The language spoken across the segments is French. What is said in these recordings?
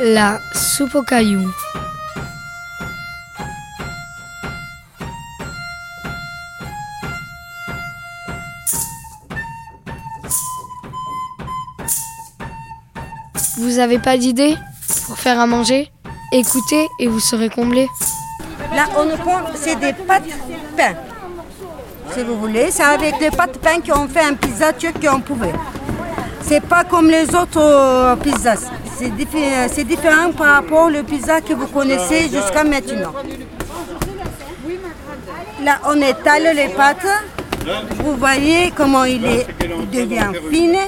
La soupe aux cailloux. Vous avez pas d'idée pour faire à manger? Écoutez et vous serez comblés. Là, on prend, c'est des pâtes pain. Si vous voulez, c'est avec des pâtes pain qu'on fait un pizza turc qu'on pouvait. C'est pas comme les autres euh, pizzas. C'est diffé- c'est différent par rapport au pizza que vous connaissez jusqu'à maintenant. Là, on étale les pâtes. Vous voyez comment il, est, il devient fine.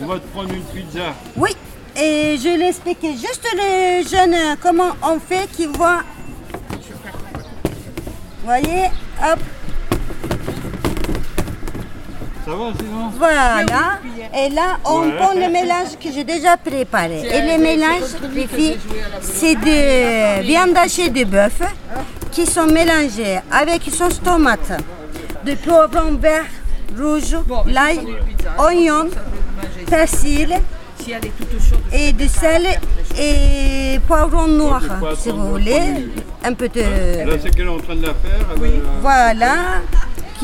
On va te prendre une pizza. Oui, et je vais expliquer juste les jeunes euh, comment on fait qui voient. Voyez, hop, Ça va sinon voilà. Et là, on Ouais. prend le mélange que j'ai déjà préparé. Et le mélange, les filles, c'est de viande hachée de bœuf qui sont mélangées avec sauce tomate, de poivron vert, rouge, l'ail, oignon, persil et du sel et poivron noir, si vous voulez. Un peu de... Là, c'est qu'elle est en train de la faire. elle va- Voilà,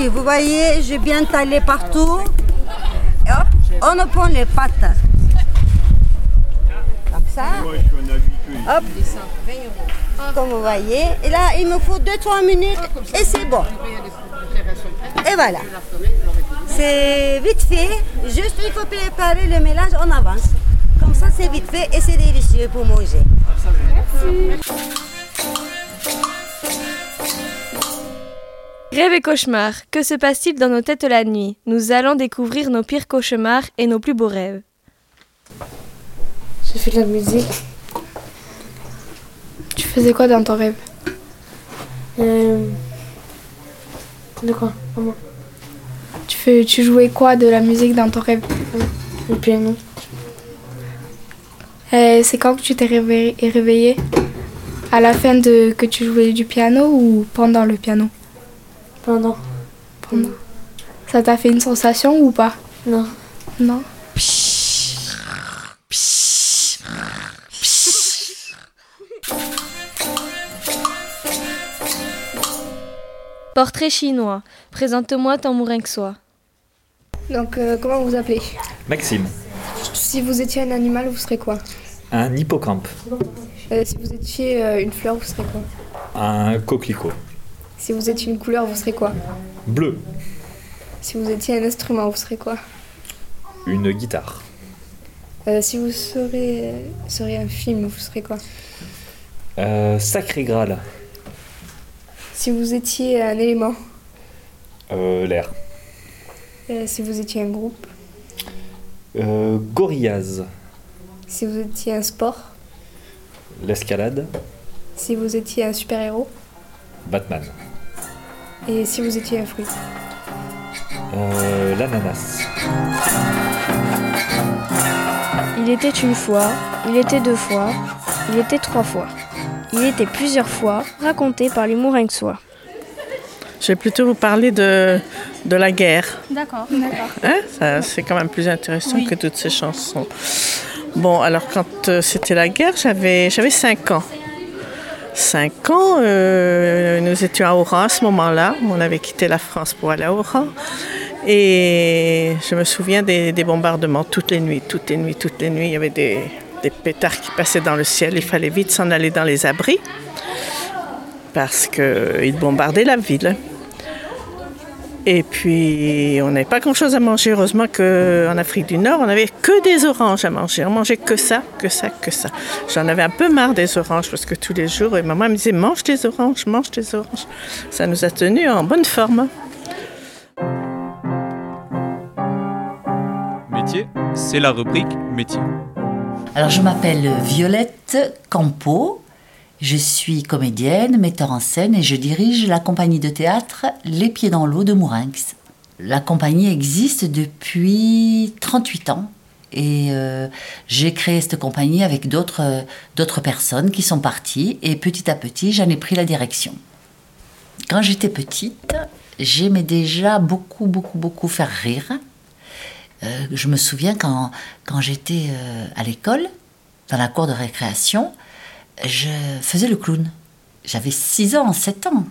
vous voyez, j'ai bien taillé partout. Et hop, on prend les pâtes. Comme ça, hop. Comme vous voyez. Et là, il me faut 2-3 minutes et c'est bon. Et voilà. C'est vite fait. Juste, il faut préparer le mélange en avance. Comme ça, c'est vite fait et c'est délicieux pour manger. Rêve et cauchemar, que se passe-t-il dans nos têtes la nuit? Nous allons découvrir nos pires cauchemars et nos plus beaux rêves. J'ai fait de la musique. Tu faisais quoi dans ton rêve? Euh... De quoi? Comment tu, fais, tu jouais quoi de la musique dans ton rêve? Le piano. Euh, C'est quand que tu t'es réveillé, réveillé? À la fin de que tu jouais du piano ou pendant le piano? Pendant. Pendant. Ça t'a fait une sensation ou pas Non. Non Portrait chinois, présente-moi ton mourinxois. Donc, euh, comment vous appelez Maxime, Si vous étiez un animal, vous serez quoi un hippocampe, Euh, Si vous étiez euh, une fleur, vous serez quoi un coquelicot, Si vous étiez une couleur, vous serez quoi bleu, Si vous étiez un instrument, vous serez quoi une guitare, Euh, Si vous serez, un film, vous serez quoi euh, sacré Graal, Si vous étiez un élément, euh, l'air, si vous étiez un groupe, gorillaz, si vous étiez un sport, l'escalade, si vous étiez un super-héros Batman, et si vous étiez un fruit. euh, l'ananas, Il était une fois, il était deux fois, il était trois fois. Il était plusieurs fois, raconté par les mourinxois. Je vais plutôt vous parler de, de la guerre. D'accord. Hein? Ça, c'est quand même plus intéressant que toutes ces chansons. Bon, alors quand euh, c'était la guerre, j'avais, j'avais 5 ans. 5 ans, euh, nous étions à Oran à ce moment-là. On avait quitté la France pour aller à Oran. Et je me souviens des, bombardements toutes les nuits, toutes les nuits, toutes les nuits. Il y avait des, des pétards qui passaient dans le ciel. Il fallait vite s'en aller dans les abris parce qu'ils bombardaient la ville. Et puis, on n'avait pas grand-chose à manger. Heureusement qu'en Afrique du Nord, on n'avait que des oranges à manger. On mangeait que ça, que ça, que ça. J'en avais un peu marre des oranges parce que tous les jours, et maman me disait mange des oranges, mange des oranges. Ça nous a tenus en bonne forme. Métier, c'est la rubrique métier. Alors, je m'appelle Violette Campo. Je suis comédienne, metteur en scène et je dirige la compagnie de théâtre Les Pieds dans l'eau de Mourinx. La compagnie existe depuis 38 ans et euh, j'ai créé cette compagnie avec d'autres euh, d'autres personnes qui sont parties et petit à petit j'en ai pris la direction. Quand j'étais petite, j'aimais déjà beaucoup, beaucoup, beaucoup faire rire. Euh, je me souviens quand, quand j'étais à l'école, dans la cour de récréation, je faisais le clown. J'avais 6 ans, 7 ans.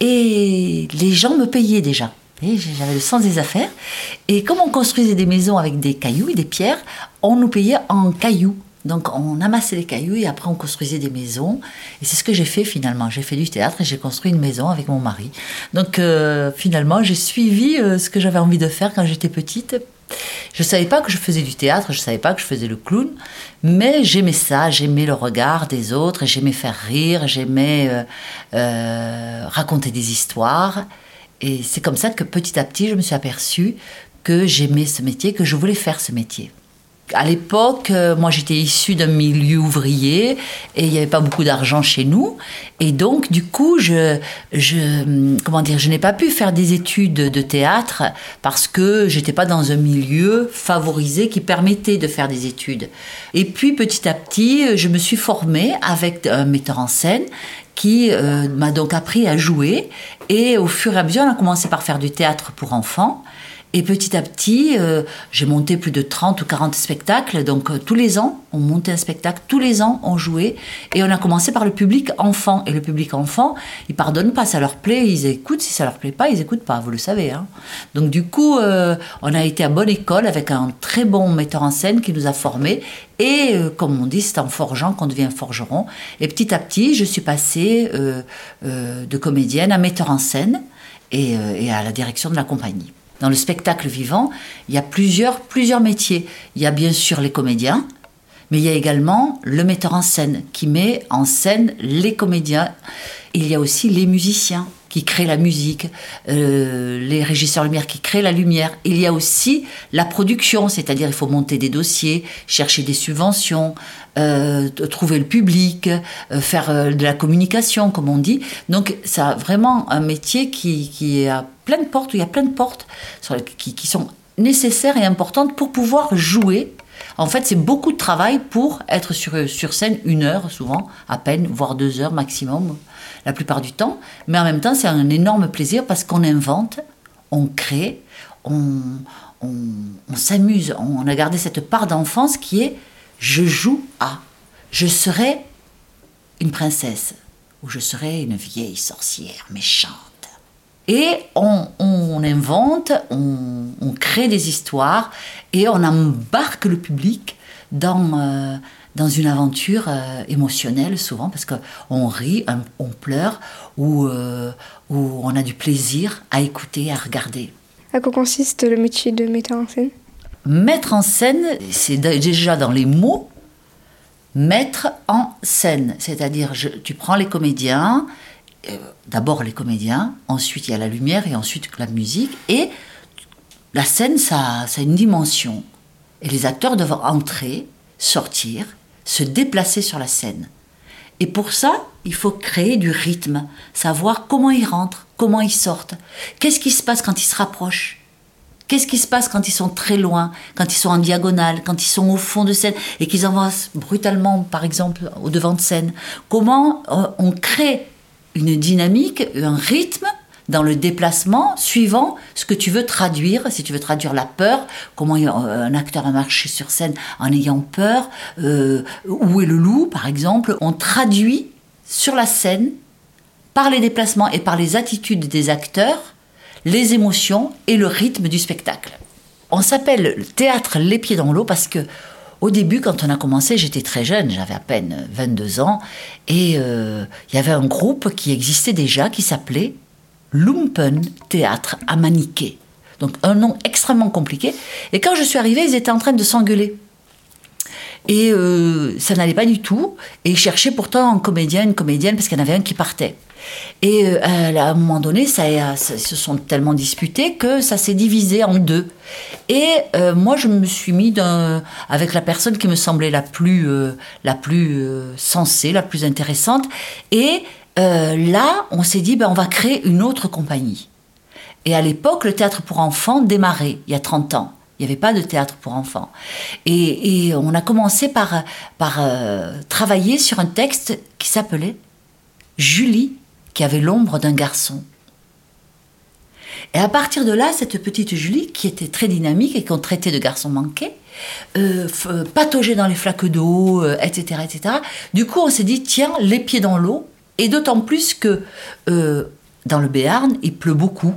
Et les gens me payaient déjà. J'avais le sens des affaires. Et comme on construisait des maisons avec des cailloux et des pierres, on nous payait en cailloux. Donc on amassait les cailloux et après on construisait des maisons. Et c'est ce que j'ai fait finalement. J'ai fait du théâtre et j'ai construit une maison avec mon mari. Donc euh, finalement j'ai suivi euh, ce que j'avais envie de faire quand j'étais petite. Je ne savais pas que je faisais du théâtre, je ne savais pas que je faisais le clown, mais j'aimais ça, j'aimais le regard des autres, j'aimais faire rire, j'aimais euh, euh, raconter des histoires. Et c'est comme ça que petit à petit, je me suis aperçue que j'aimais ce métier, que je voulais faire ce métier. À l'époque, euh, moi j'étais issue d'un milieu ouvrier et il n'y avait pas beaucoup d'argent chez nous. Et donc, du coup, je, je, comment dire, je n'ai pas pu faire des études de théâtre parce que j'étais pas dans un milieu favorisé qui permettait de faire des études. Et puis, petit à petit, je me suis formée avec un metteur en scène qui euh, m'a donc appris à jouer. Et au fur et à mesure, on a commencé par faire du théâtre pour enfants. Et petit à petit, euh, j'ai monté plus de 30 ou 40 spectacles. Donc euh, tous les ans, on montait un spectacle, tous les ans, on jouait. Et on a commencé par le public enfant. Et le public enfant, ils pardonnent pas, ça leur plaît, ils écoutent. Si ça leur plaît pas, ils écoutent pas, vous le savez. Hein. Donc du coup, euh, on a été à bonne école avec un très bon metteur en scène qui nous a formés. Et comme on dit, c'est en forgeant qu'on devient forgeron. Et petit à petit, je suis passée de comédienne à metteur en scène et à la direction de la compagnie. Dans le spectacle vivant, il y a plusieurs, métiers. Il y a bien sûr les comédiens, mais il y a également le metteur en scène qui met en scène les comédiens. Il y a aussi les musiciens qui créent la musique, euh, les régisseurs lumière qui créent la lumière. Il y a aussi la production, c'est-à-dire il faut monter des dossiers, chercher des subventions, euh, trouver le public, euh, faire de la communication, comme on dit. Donc, c'est vraiment un métier qui, qui a plein de portes, où il y a plein de portes qui, qui sont nécessaires et importantes pour pouvoir jouer. En fait, c'est beaucoup de travail pour être sur, sur scène une heure, souvent, à peine, voire deux heures maximum, la plupart du temps. Mais en même temps, c'est un énorme plaisir parce qu'on invente, on crée, on, on, on s'amuse. On a gardé cette part d'enfance qui est je joue à, je serai une princesse ou je serai une vieille sorcière méchante. Et on, on invente, on, on crée des histoires et on embarque le public dans, euh, dans une aventure euh, émotionnelle souvent parce qu'on rit, on, on pleure ou, euh, ou on a du plaisir à écouter, à regarder. À quoi consiste le métier de metteur en scène? Mettre en scène, c'est déjà dans les mots, mettre en scène. C'est-à-dire, tu prends les comédiens, euh, d'abord les comédiens, ensuite il y a la lumière et ensuite la musique. Et la scène, ça, ça a une dimension. Et les acteurs doivent entrer, sortir, se déplacer sur la scène. Et pour ça, il faut créer du rythme, savoir comment ils rentrent, comment ils sortent, qu'est-ce qui se passe quand ils se rapprochent. Qu'est-ce qui se passe quand ils sont très loin, quand ils sont en diagonale, quand ils sont au fond de scène et qu'ils avancent brutalement, par exemple, au devant de scène Comment euh, on crée une dynamique, un rythme dans le déplacement suivant ce que tu veux traduire. Si tu veux traduire la peur, comment euh, un acteur a marché sur scène en ayant peur, euh, où est le loup, par exemple. On traduit sur la scène, par les déplacements et par les attitudes des acteurs, les émotions et le rythme du spectacle. On s'appelle le théâtre Les Pieds dans l'eau parce que au début, quand on a commencé, j'étais très jeune, j'avais à peine 22 ans, et euh, il y avait un groupe qui existait déjà qui s'appelait Lumpen Théâtre à Maniquet. Donc un nom extrêmement compliqué. Et quand je suis arrivée, ils étaient en train de s'engueuler. Et euh, ça n'allait pas du tout. Et ils cherchaient pourtant un comédien, une comédienne, parce qu'il y en avait un qui partait. Et euh, à un moment donné, ça, a- ça- se sont tellement disputés que ça s'est divisé en deux. Et euh, moi, je me suis mis avec la personne qui me semblait la plus, euh, la plus euh, sensée, la plus intéressante. Et euh, là, on s'est dit, ben, on va créer une autre compagnie. Et à l'époque, le théâtre pour enfants démarrait, il y a 30 ans. Il n'y avait pas de théâtre pour enfants. Et, on a commencé par, euh, travailler sur un texte qui s'appelait Julie qui avait l'ombre d'un garçon. Et à partir de là, cette petite Julie, qui était très dynamique et qu'on traitait de garçon manqué, euh, euh, pataugeait dans les flaques d'eau, etc., etc. Du coup, on s'est dit, tiens, les pieds dans l'eau, et d'autant plus que euh, dans le Béarn, il pleut beaucoup.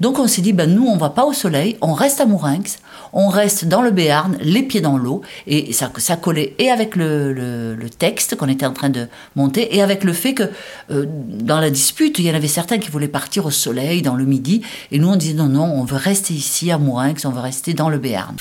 Donc on s'est dit, ben, nous, on va pas au soleil, on reste à Mourinx, on reste dans le Béarn, les pieds dans l'eau, et ça, ça collait et avec le, texte qu'on était en train de monter, et avec le fait que euh, dans la dispute, il y en avait certains qui voulaient partir au soleil, dans le midi, et nous on disait, non, non, on veut rester ici à Mourinx, on veut rester dans le Béarn.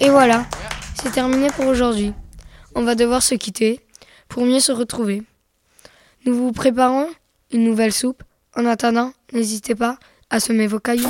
Et voilà, c'est terminé pour aujourd'hui. On va devoir se quitter pour mieux se retrouver. Nous vous préparons une nouvelle soupe. En attendant, n'hésitez pas à semer vos cailloux.